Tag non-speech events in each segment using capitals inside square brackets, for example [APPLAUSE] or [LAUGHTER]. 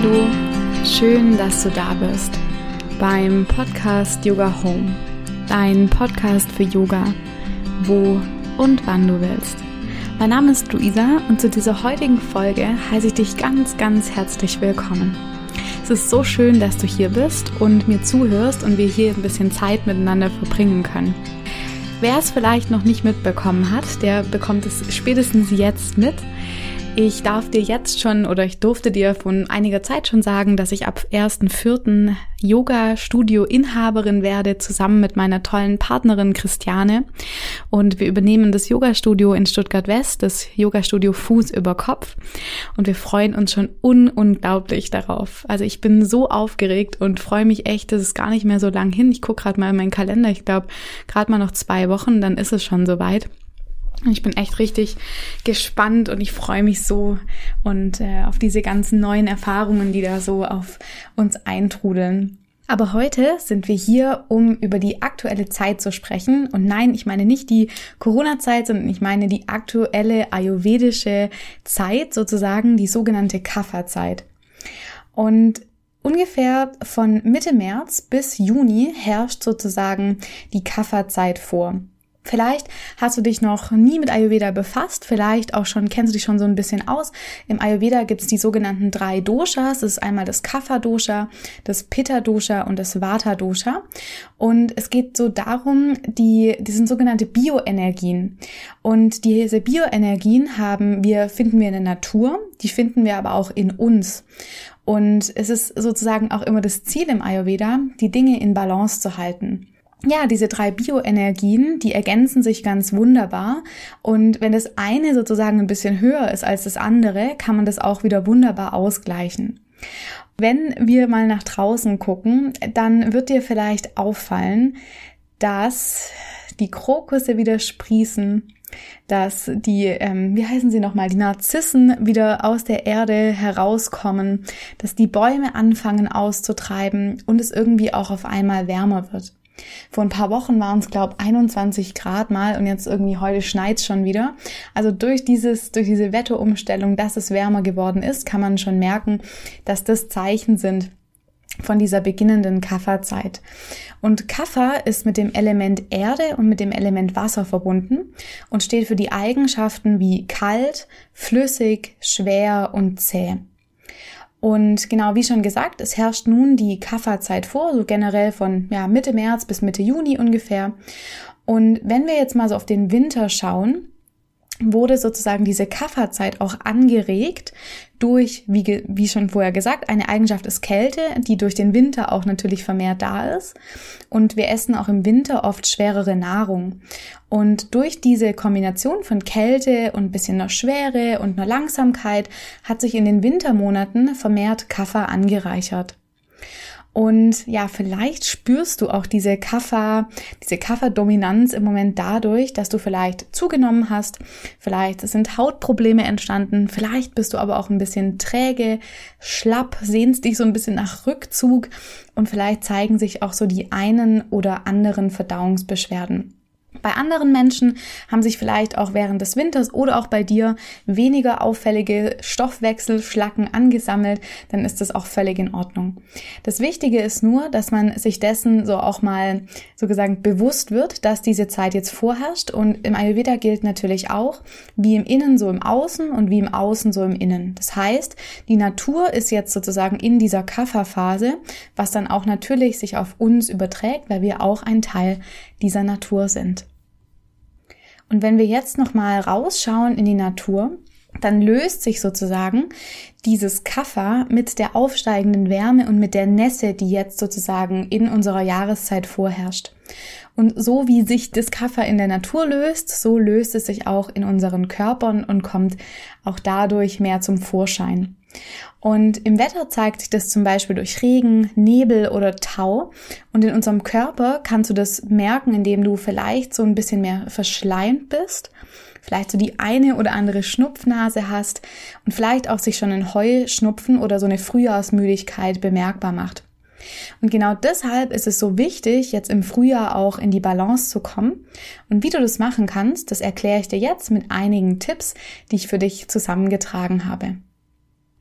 Hallo, schön, dass du da bist beim Podcast Yoga Home, dein Podcast für Yoga, wo und wann du willst. Mein Name ist Luisa und zu dieser heutigen Folge heiße ich dich ganz, ganz herzlich willkommen. Es ist so schön, dass du hier bist und mir zuhörst und wir hier ein bisschen Zeit miteinander verbringen können. Wer es vielleicht noch nicht mitbekommen hat, der bekommt es spätestens jetzt mit. Ich darf dir jetzt schon oder ich durfte dir von einiger Zeit schon sagen, dass ich ab 1.4. Yoga-Studio-Inhaberin werde, zusammen mit meiner tollen Partnerin Christiane. Und wir übernehmen das Yoga-Studio in Stuttgart West, das Yoga-Studio Fuß über Kopf. Und wir freuen uns schon un unglaublich darauf. Also ich bin so aufgeregt und freue mich echt, das ist gar nicht mehr so lang hin. Ich gucke gerade mal in meinen Kalender. Ich glaube, gerade mal noch zwei Wochen, dann ist es schon soweit. Ich bin echt richtig gespannt und ich freue mich so und äh, auf diese ganzen neuen Erfahrungen, die da so auf uns eintrudeln. Aber heute sind wir hier, um über die aktuelle Zeit zu sprechen. Und nein, ich meine nicht die Corona-Zeit, sondern ich meine die aktuelle ayurvedische Zeit, sozusagen die sogenannte Kapha-Zeit. Und ungefähr von Mitte März bis Juni herrscht sozusagen die Kapha-Zeit vor. Vielleicht hast du dich noch nie mit Ayurveda befasst, vielleicht auch schon kennst du dich schon so ein bisschen aus. Im Ayurveda gibt es die sogenannten drei Doshas. Das ist einmal das Kapha-Dosha, das Pitta-Dosha und das Vata-Dosha. Und es geht so darum, die, die sind sogenannte Bioenergien. Und diese Bioenergien haben wir, finden wir in der Natur, die finden wir aber auch in uns. Und es ist sozusagen auch immer das Ziel im Ayurveda, die Dinge in Balance zu halten ja, diese drei Bioenergien, die ergänzen sich ganz wunderbar. Und wenn das eine sozusagen ein bisschen höher ist als das andere, kann man das auch wieder wunderbar ausgleichen. Wenn wir mal nach draußen gucken, dann wird dir vielleicht auffallen, dass die Krokusse wieder sprießen, dass die, ähm, wie heißen sie nochmal, die Narzissen wieder aus der Erde herauskommen, dass die Bäume anfangen auszutreiben und es irgendwie auch auf einmal wärmer wird. Vor ein paar Wochen waren es, glaube 21 Grad mal und jetzt irgendwie heute schneit schon wieder. Also durch dieses, durch diese Wetterumstellung, dass es wärmer geworden ist, kann man schon merken, dass das Zeichen sind von dieser beginnenden Kapha-Zeit. Und Kapha ist mit dem Element Erde und mit dem Element Wasser verbunden und steht für die Eigenschaften wie kalt, flüssig, schwer und zäh. Und genau wie schon gesagt, es herrscht nun die Kafferzeit vor, so generell von ja, Mitte März bis Mitte Juni ungefähr. Und wenn wir jetzt mal so auf den Winter schauen, wurde sozusagen diese Kafferzeit auch angeregt durch, wie, wie schon vorher gesagt, eine Eigenschaft ist Kälte, die durch den Winter auch natürlich vermehrt da ist. Und wir essen auch im Winter oft schwerere Nahrung. Und durch diese Kombination von Kälte und bisschen noch Schwere und einer Langsamkeit hat sich in den Wintermonaten vermehrt Kaffer angereichert. Und ja, vielleicht spürst du auch diese Kaffer, diese Kafferdominanz im Moment dadurch, dass du vielleicht zugenommen hast, vielleicht sind Hautprobleme entstanden, vielleicht bist du aber auch ein bisschen träge, schlapp, sehnst dich so ein bisschen nach Rückzug. Und vielleicht zeigen sich auch so die einen oder anderen Verdauungsbeschwerden. Bei anderen Menschen haben sich vielleicht auch während des Winters oder auch bei dir weniger auffällige Stoffwechselschlacken angesammelt, dann ist das auch völlig in Ordnung. Das Wichtige ist nur, dass man sich dessen so auch mal so gesagt bewusst wird, dass diese Zeit jetzt vorherrscht und im Ayurveda gilt natürlich auch, wie im Innen so im Außen und wie im Außen so im Innen. Das heißt, die Natur ist jetzt sozusagen in dieser Kapha-Phase, was dann auch natürlich sich auf uns überträgt, weil wir auch ein Teil dieser Natur sind. Und wenn wir jetzt nochmal rausschauen in die Natur, dann löst sich sozusagen dieses Kaffer mit der aufsteigenden Wärme und mit der Nässe, die jetzt sozusagen in unserer Jahreszeit vorherrscht. Und so wie sich das Kaffer in der Natur löst, so löst es sich auch in unseren Körpern und kommt auch dadurch mehr zum Vorschein. Und im Wetter zeigt sich das zum Beispiel durch Regen, Nebel oder Tau. Und in unserem Körper kannst du das merken, indem du vielleicht so ein bisschen mehr verschleimt bist, vielleicht so die eine oder andere Schnupfnase hast und vielleicht auch sich schon ein Heuschnupfen oder so eine Frühjahrsmüdigkeit bemerkbar macht. Und genau deshalb ist es so wichtig, jetzt im Frühjahr auch in die Balance zu kommen. Und wie du das machen kannst, das erkläre ich dir jetzt mit einigen Tipps, die ich für dich zusammengetragen habe.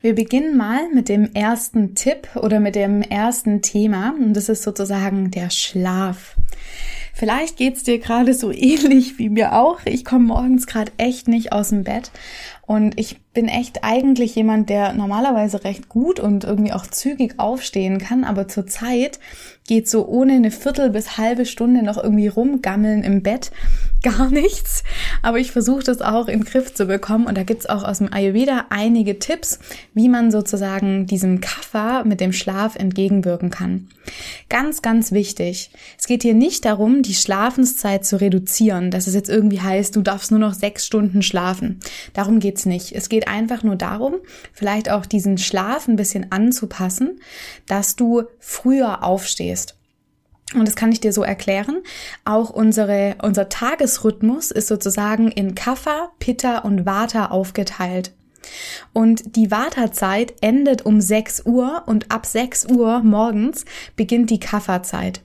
Wir beginnen mal mit dem ersten Tipp oder mit dem ersten Thema und das ist sozusagen der Schlaf. Vielleicht geht's dir gerade so ähnlich wie mir auch. Ich komme morgens gerade echt nicht aus dem Bett und ich bin echt eigentlich jemand, der normalerweise recht gut und irgendwie auch zügig aufstehen kann, aber zurzeit geht so ohne eine Viertel bis halbe Stunde noch irgendwie rumgammeln im Bett [LAUGHS] gar nichts. Aber ich versuche das auch in den Griff zu bekommen und da gibt's auch aus dem Ayurveda einige Tipps, wie man sozusagen diesem Kapha mit dem Schlaf entgegenwirken kann. Ganz, ganz wichtig. Es geht hier nicht darum, die Schlafenszeit zu reduzieren, dass es jetzt irgendwie heißt, du darfst nur noch sechs Stunden schlafen. Darum geht's nicht. Es geht einfach nur darum, vielleicht auch diesen Schlaf ein bisschen anzupassen, dass du früher aufstehst. Und das kann ich dir so erklären. Auch unsere, unser Tagesrhythmus ist sozusagen in Kapha, Pitta und Vata aufgeteilt. Und die Vata-Zeit endet um 6 Uhr und ab 6 Uhr morgens beginnt die Kapha-Zeit.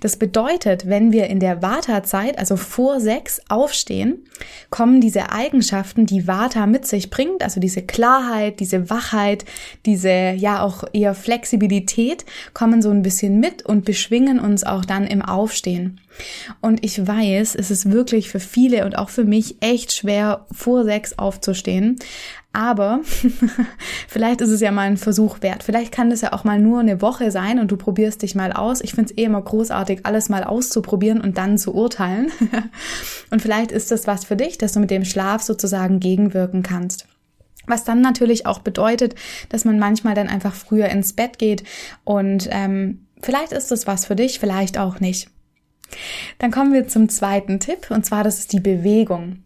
Das bedeutet, wenn wir in der Vata-Zeit, also vor sechs, aufstehen, kommen diese Eigenschaften, die Vata mit sich bringt, also diese Klarheit, diese Wachheit, diese ja auch eher Flexibilität, kommen so ein bisschen mit und beschwingen uns auch dann im Aufstehen. Und ich weiß, es ist wirklich für viele und auch für mich echt schwer, vor sechs aufzustehen. Aber [LAUGHS] vielleicht ist es ja mal ein Versuch wert. Vielleicht kann das ja auch mal nur eine Woche sein und du probierst dich mal aus. Ich finde es eh immer großartig, alles mal auszuprobieren und dann zu urteilen. [LAUGHS] und vielleicht ist das was für dich, dass du mit dem Schlaf sozusagen gegenwirken kannst. Was dann natürlich auch bedeutet, dass man manchmal dann einfach früher ins Bett geht und ähm, vielleicht ist das was für dich, vielleicht auch nicht. Dann kommen wir zum zweiten Tipp und zwar das ist die Bewegung.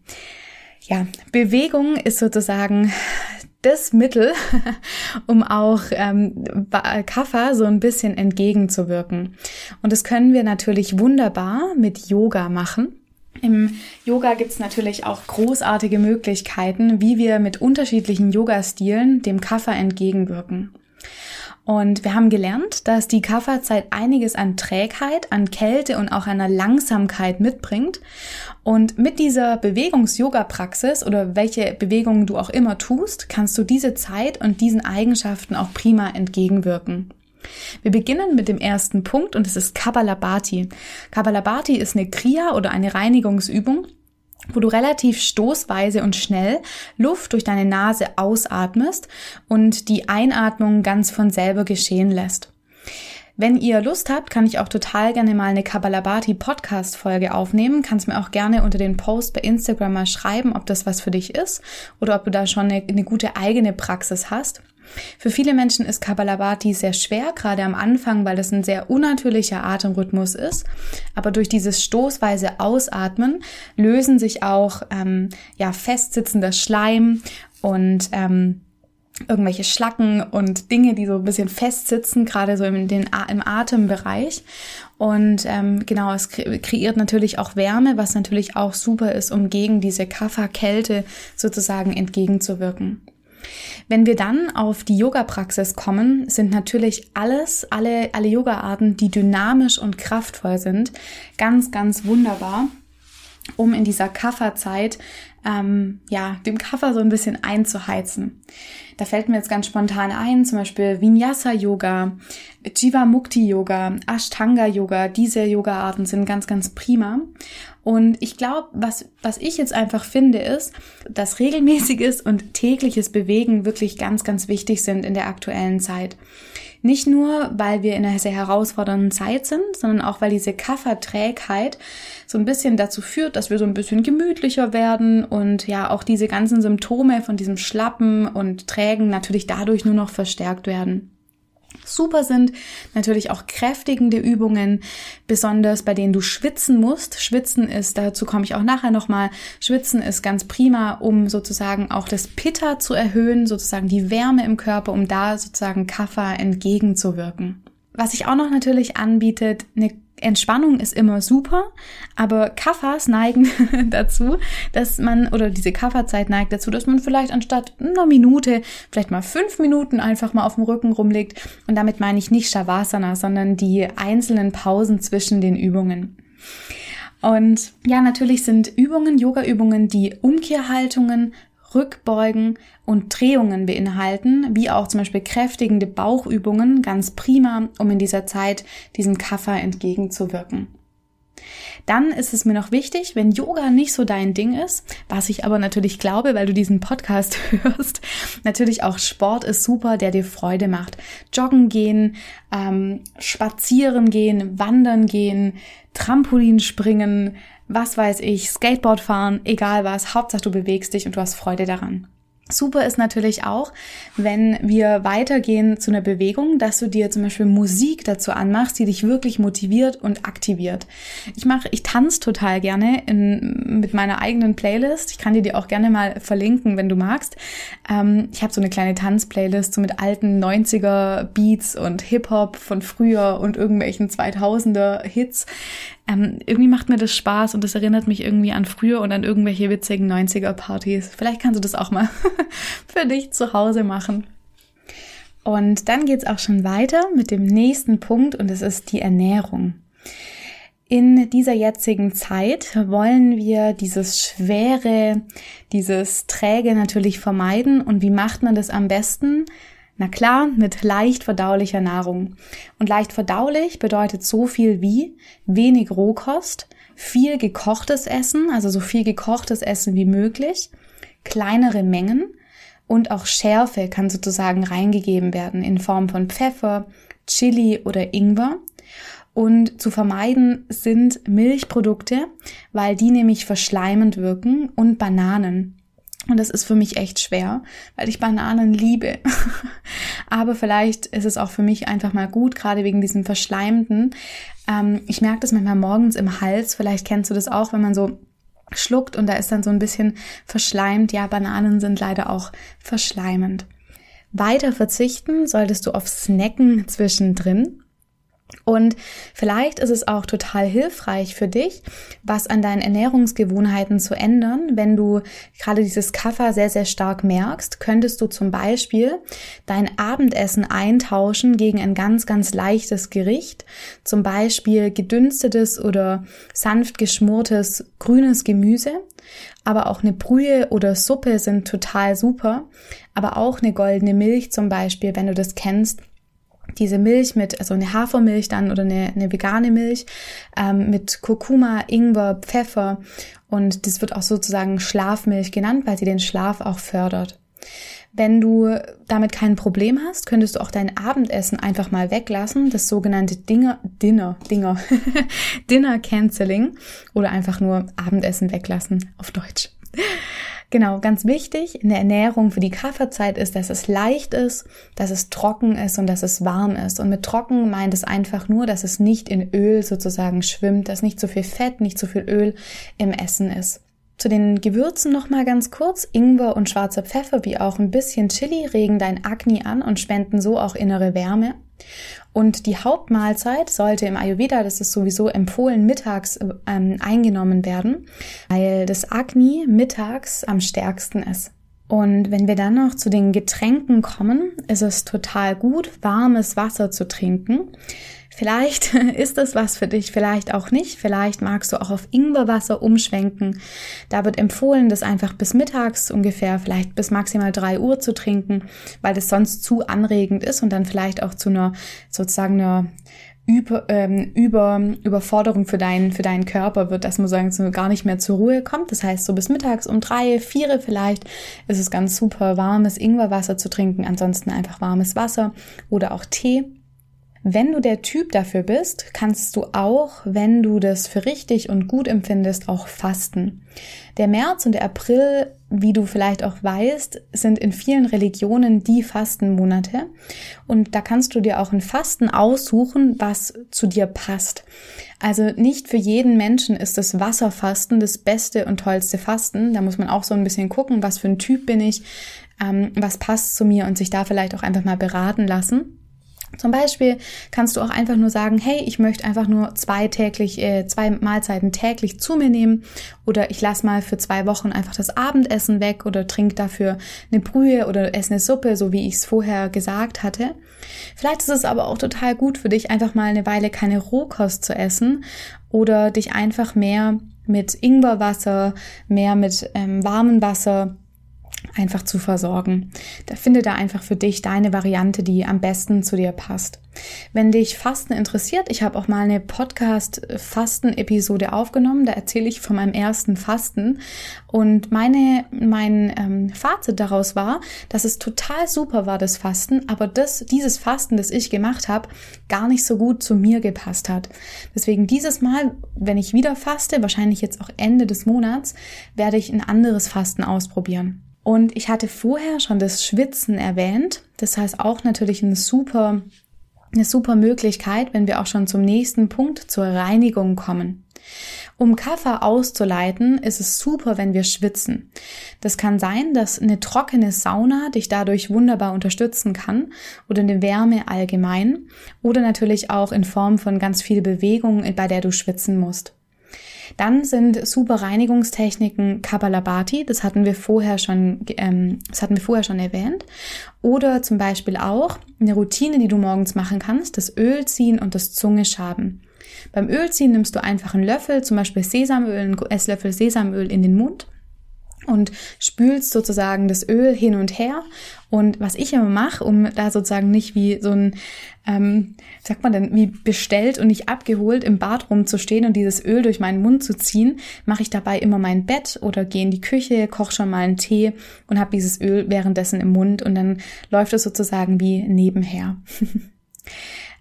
Ja, Bewegung ist sozusagen das Mittel, [LAUGHS] um auch ähm, Kapha so ein bisschen entgegenzuwirken. Und das können wir natürlich wunderbar mit Yoga machen. Im Yoga gibt's natürlich auch großartige Möglichkeiten, wie wir mit unterschiedlichen Yoga-Stilen dem Kapha entgegenwirken. Und wir haben gelernt, dass die Kafferzeit einiges an Trägheit, an Kälte und auch einer Langsamkeit mitbringt. Und mit dieser Bewegungs-Yoga-Praxis oder welche Bewegungen du auch immer tust, kannst du diese Zeit und diesen Eigenschaften auch prima entgegenwirken. Wir beginnen mit dem ersten Punkt und es ist Kabbalabhati. Kabbalabhati ist eine Kriya oder eine Reinigungsübung, wo du relativ stoßweise und schnell Luft durch deine Nase ausatmest und die Einatmung ganz von selber geschehen lässt. Wenn ihr Lust habt, kann ich auch total gerne mal eine Kabbalabhati Podcast Folge aufnehmen. Kannst mir auch gerne unter den Post bei Instagram mal schreiben, ob das was für dich ist oder ob du da schon eine, eine gute eigene Praxis hast. Für viele Menschen ist Kabbalabhati sehr schwer, gerade am Anfang, weil das ein sehr unnatürlicher Atemrhythmus ist. Aber durch dieses stoßweise Ausatmen lösen sich auch ähm, ja festsitzender Schleim und ähm, irgendwelche Schlacken und Dinge, die so ein bisschen festsitzen, gerade so im, den, im Atembereich. Und ähm, genau, es kreiert natürlich auch Wärme, was natürlich auch super ist, um gegen diese Kafferkälte sozusagen entgegenzuwirken. Wenn wir dann auf die Yoga-Praxis kommen, sind natürlich alles, alle, alle Yoga-Arten, die dynamisch und kraftvoll sind, ganz, ganz wunderbar, um in dieser Kafferzeit ähm, ja, dem Kaffer so ein bisschen einzuheizen. Da fällt mir jetzt ganz spontan ein, zum Beispiel Vinyasa Yoga, Jiva Mukti Yoga, Ashtanga Yoga. Diese Yoga-Arten sind ganz, ganz prima. Und ich glaube, was, was ich jetzt einfach finde, ist, dass regelmäßiges und tägliches Bewegen wirklich ganz, ganz wichtig sind in der aktuellen Zeit. Nicht nur, weil wir in einer sehr herausfordernden Zeit sind, sondern auch, weil diese Kafferträgheit so ein bisschen dazu führt, dass wir so ein bisschen gemütlicher werden und ja auch diese ganzen Symptome von diesem Schlappen und Trägen natürlich dadurch nur noch verstärkt werden. Super sind natürlich auch kräftigende Übungen, besonders bei denen du schwitzen musst. Schwitzen ist, dazu komme ich auch nachher nochmal, Schwitzen ist ganz prima, um sozusagen auch das Pitta zu erhöhen, sozusagen die Wärme im Körper, um da sozusagen Kapha entgegenzuwirken. Was sich auch noch natürlich anbietet, eine Entspannung ist immer super, aber Kaffers neigen [LAUGHS] dazu, dass man, oder diese Kafferzeit neigt dazu, dass man vielleicht anstatt einer Minute, vielleicht mal fünf Minuten einfach mal auf dem Rücken rumlegt. Und damit meine ich nicht Shavasana, sondern die einzelnen Pausen zwischen den Übungen. Und ja, natürlich sind Übungen, Yoga-Übungen, die Umkehrhaltungen Rückbeugen und Drehungen beinhalten, wie auch zum Beispiel kräftigende Bauchübungen, ganz prima, um in dieser Zeit diesem Kaffer entgegenzuwirken. Dann ist es mir noch wichtig, wenn Yoga nicht so dein Ding ist, was ich aber natürlich glaube, weil du diesen Podcast [LAUGHS] hörst, natürlich auch Sport ist super, der dir Freude macht. Joggen gehen, ähm, spazieren gehen, wandern gehen, Trampolin springen, was weiß ich, Skateboard fahren, egal was, Hauptsache du bewegst dich und du hast Freude daran. Super ist natürlich auch, wenn wir weitergehen zu einer Bewegung, dass du dir zum Beispiel Musik dazu anmachst, die dich wirklich motiviert und aktiviert. Ich mache, ich tanze total gerne in, mit meiner eigenen Playlist. Ich kann dir die auch gerne mal verlinken, wenn du magst. Ähm, ich habe so eine kleine Tanzplaylist so mit alten 90er Beats und Hip Hop von früher und irgendwelchen 2000er Hits ähm, irgendwie macht mir das Spaß und das erinnert mich irgendwie an früher und an irgendwelche witzigen 90er-Partys. Vielleicht kannst du das auch mal [LAUGHS] für dich zu Hause machen. Und dann geht's auch schon weiter mit dem nächsten Punkt und es ist die Ernährung. In dieser jetzigen Zeit wollen wir dieses Schwere, dieses Träge natürlich vermeiden. Und wie macht man das am besten? Na klar, mit leicht verdaulicher Nahrung. Und leicht verdaulich bedeutet so viel wie wenig Rohkost, viel gekochtes Essen, also so viel gekochtes Essen wie möglich, kleinere Mengen und auch Schärfe kann sozusagen reingegeben werden in Form von Pfeffer, Chili oder Ingwer. Und zu vermeiden sind Milchprodukte, weil die nämlich verschleimend wirken und Bananen. Und das ist für mich echt schwer, weil ich Bananen liebe. [LAUGHS] Aber vielleicht ist es auch für mich einfach mal gut, gerade wegen diesem Verschleimten. Ähm, ich merke das manchmal morgens im Hals. Vielleicht kennst du das auch, wenn man so schluckt und da ist dann so ein bisschen verschleimt. Ja, Bananen sind leider auch verschleimend. Weiter verzichten solltest du auf Snacken zwischendrin. Und vielleicht ist es auch total hilfreich für dich, was an deinen Ernährungsgewohnheiten zu ändern. Wenn du gerade dieses Kaffer sehr, sehr stark merkst, könntest du zum Beispiel dein Abendessen eintauschen gegen ein ganz, ganz leichtes Gericht. Zum Beispiel gedünstetes oder sanft geschmortes grünes Gemüse. Aber auch eine Brühe oder Suppe sind total super. Aber auch eine goldene Milch zum Beispiel, wenn du das kennst diese Milch mit, also eine Hafermilch dann oder eine, eine vegane Milch ähm, mit Kurkuma, Ingwer, Pfeffer und das wird auch sozusagen Schlafmilch genannt, weil sie den Schlaf auch fördert. Wenn du damit kein Problem hast, könntest du auch dein Abendessen einfach mal weglassen, das sogenannte Dinger, Dinner, Dinger, [LAUGHS] Dinner Canceling oder einfach nur Abendessen weglassen auf Deutsch. Genau, ganz wichtig in der Ernährung für die Kafferzeit ist, dass es leicht ist, dass es trocken ist und dass es warm ist. Und mit trocken meint es einfach nur, dass es nicht in Öl sozusagen schwimmt, dass nicht zu viel Fett, nicht zu viel Öl im Essen ist. Zu den Gewürzen noch mal ganz kurz. Ingwer und schwarzer Pfeffer wie auch ein bisschen Chili regen dein Agni an und spenden so auch innere Wärme. Und die Hauptmahlzeit sollte im Ayurveda, das ist sowieso empfohlen, mittags ähm, eingenommen werden, weil das Agni mittags am stärksten ist. Und wenn wir dann noch zu den Getränken kommen, ist es total gut, warmes Wasser zu trinken. Vielleicht [LAUGHS] ist das was für dich, vielleicht auch nicht. Vielleicht magst du auch auf Ingwerwasser umschwenken. Da wird empfohlen, das einfach bis mittags ungefähr, vielleicht bis maximal drei Uhr zu trinken, weil das sonst zu anregend ist und dann vielleicht auch zu einer sozusagen einer über, ähm, über Überforderung für deinen für deinen Körper wird, dass man sagen so gar nicht mehr zur Ruhe kommt. Das heißt, so bis mittags um drei, vier vielleicht ist es ganz super, warmes Ingwerwasser zu trinken. Ansonsten einfach warmes Wasser oder auch Tee. Wenn du der Typ dafür bist, kannst du auch, wenn du das für richtig und gut empfindest, auch fasten. Der März und der April, wie du vielleicht auch weißt, sind in vielen Religionen die Fastenmonate. Und da kannst du dir auch ein Fasten aussuchen, was zu dir passt. Also nicht für jeden Menschen ist das Wasserfasten das beste und tollste Fasten. Da muss man auch so ein bisschen gucken, was für ein Typ bin ich, ähm, was passt zu mir und sich da vielleicht auch einfach mal beraten lassen. Zum Beispiel kannst du auch einfach nur sagen, hey, ich möchte einfach nur zwei täglich, äh, zwei Mahlzeiten täglich zu mir nehmen oder ich lasse mal für zwei Wochen einfach das Abendessen weg oder trink dafür eine Brühe oder esse eine Suppe, so wie ich es vorher gesagt hatte. Vielleicht ist es aber auch total gut für dich, einfach mal eine Weile keine Rohkost zu essen oder dich einfach mehr mit Ingwerwasser, mehr mit ähm, warmem Wasser einfach zu versorgen. Da finde da einfach für dich deine Variante, die am besten zu dir passt. Wenn dich Fasten interessiert, ich habe auch mal eine Podcast-Fasten-Episode aufgenommen. Da erzähle ich von meinem ersten Fasten. Und meine, mein ähm, Fazit daraus war, dass es total super war, das Fasten, aber das, dieses Fasten, das ich gemacht habe, gar nicht so gut zu mir gepasst hat. Deswegen dieses Mal, wenn ich wieder faste, wahrscheinlich jetzt auch Ende des Monats, werde ich ein anderes Fasten ausprobieren. Und ich hatte vorher schon das Schwitzen erwähnt. Das heißt auch natürlich eine super, eine super Möglichkeit, wenn wir auch schon zum nächsten Punkt zur Reinigung kommen. Um Kaffer auszuleiten, ist es super, wenn wir schwitzen. Das kann sein, dass eine trockene Sauna dich dadurch wunderbar unterstützen kann oder eine Wärme allgemein oder natürlich auch in Form von ganz viel Bewegung, bei der du schwitzen musst. Dann sind super Reinigungstechniken Kapalabhati, das hatten wir vorher schon, ähm, das hatten wir vorher schon erwähnt. Oder zum Beispiel auch eine Routine, die du morgens machen kannst, das Öl ziehen und das Zunge schaben. Beim Ölziehen nimmst du einfach einen Löffel, zum Beispiel Sesamöl, einen Esslöffel Sesamöl in den Mund und spülst sozusagen das Öl hin und her. Und was ich immer mache, um da sozusagen nicht wie so ein, ähm, sagt man denn, wie bestellt und nicht abgeholt im Bad rumzustehen und dieses Öl durch meinen Mund zu ziehen, mache ich dabei immer mein Bett oder gehe in die Küche, koche schon mal einen Tee und habe dieses Öl währenddessen im Mund und dann läuft es sozusagen wie nebenher. [LAUGHS]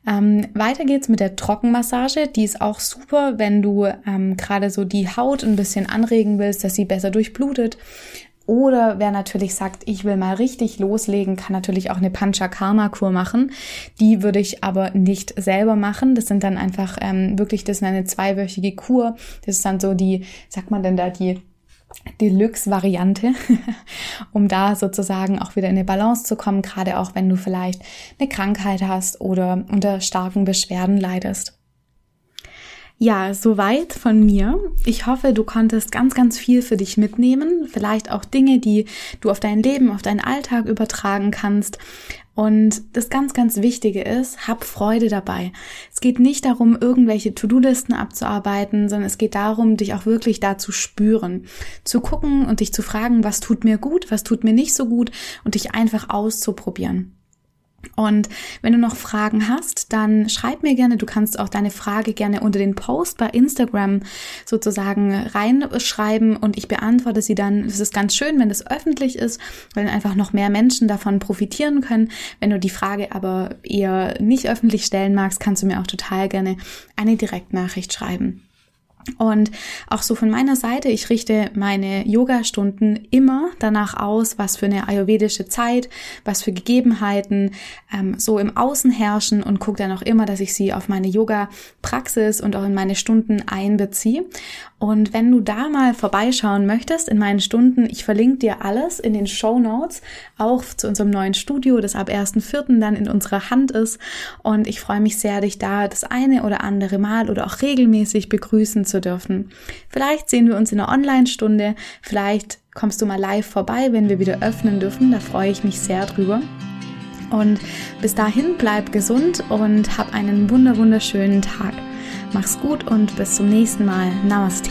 Ähm, weiter geht's mit der Trockenmassage. Die ist auch super, wenn du ähm, gerade so die Haut ein bisschen anregen willst, dass sie besser durchblutet. Oder wer natürlich sagt, ich will mal richtig loslegen, kann natürlich auch eine Panchakarma-Kur machen. Die würde ich aber nicht selber machen. Das sind dann einfach ähm, wirklich, das ist eine zweiwöchige Kur. Das ist dann so die, sagt man denn da, die Deluxe-Variante, [LAUGHS] um da sozusagen auch wieder in eine Balance zu kommen, gerade auch wenn du vielleicht eine Krankheit hast oder unter starken Beschwerden leidest. Ja, soweit von mir. Ich hoffe, du konntest ganz, ganz viel für dich mitnehmen. Vielleicht auch Dinge, die du auf dein Leben, auf deinen Alltag übertragen kannst. Und das ganz, ganz Wichtige ist, hab Freude dabei. Es geht nicht darum, irgendwelche To-Do-Listen abzuarbeiten, sondern es geht darum, dich auch wirklich da zu spüren, zu gucken und dich zu fragen, was tut mir gut, was tut mir nicht so gut und dich einfach auszuprobieren. Und wenn du noch Fragen hast, dann schreib mir gerne. Du kannst auch deine Frage gerne unter den Post bei Instagram sozusagen reinschreiben und ich beantworte sie dann. Es ist ganz schön, wenn es öffentlich ist, weil einfach noch mehr Menschen davon profitieren können. Wenn du die Frage aber eher nicht öffentlich stellen magst, kannst du mir auch total gerne eine Direktnachricht schreiben. Und auch so von meiner Seite, ich richte meine Yoga-Stunden immer danach aus, was für eine ayurvedische Zeit, was für Gegebenheiten ähm, so im Außen herrschen und gucke dann auch immer, dass ich sie auf meine Yoga-Praxis und auch in meine Stunden einbeziehe. Und wenn du da mal vorbeischauen möchtest in meinen Stunden, ich verlinke dir alles in den Show Notes, auch zu unserem neuen Studio, das ab 1.4. dann in unserer Hand ist. Und ich freue mich sehr, dich da das eine oder andere Mal oder auch regelmäßig begrüßen zu dürfen. Vielleicht sehen wir uns in einer Online-Stunde, vielleicht kommst du mal live vorbei, wenn wir wieder öffnen dürfen. Da freue ich mich sehr drüber. Und bis dahin bleib gesund und hab einen wunder wunderschönen Tag. Mach's gut und bis zum nächsten Mal. Namaste.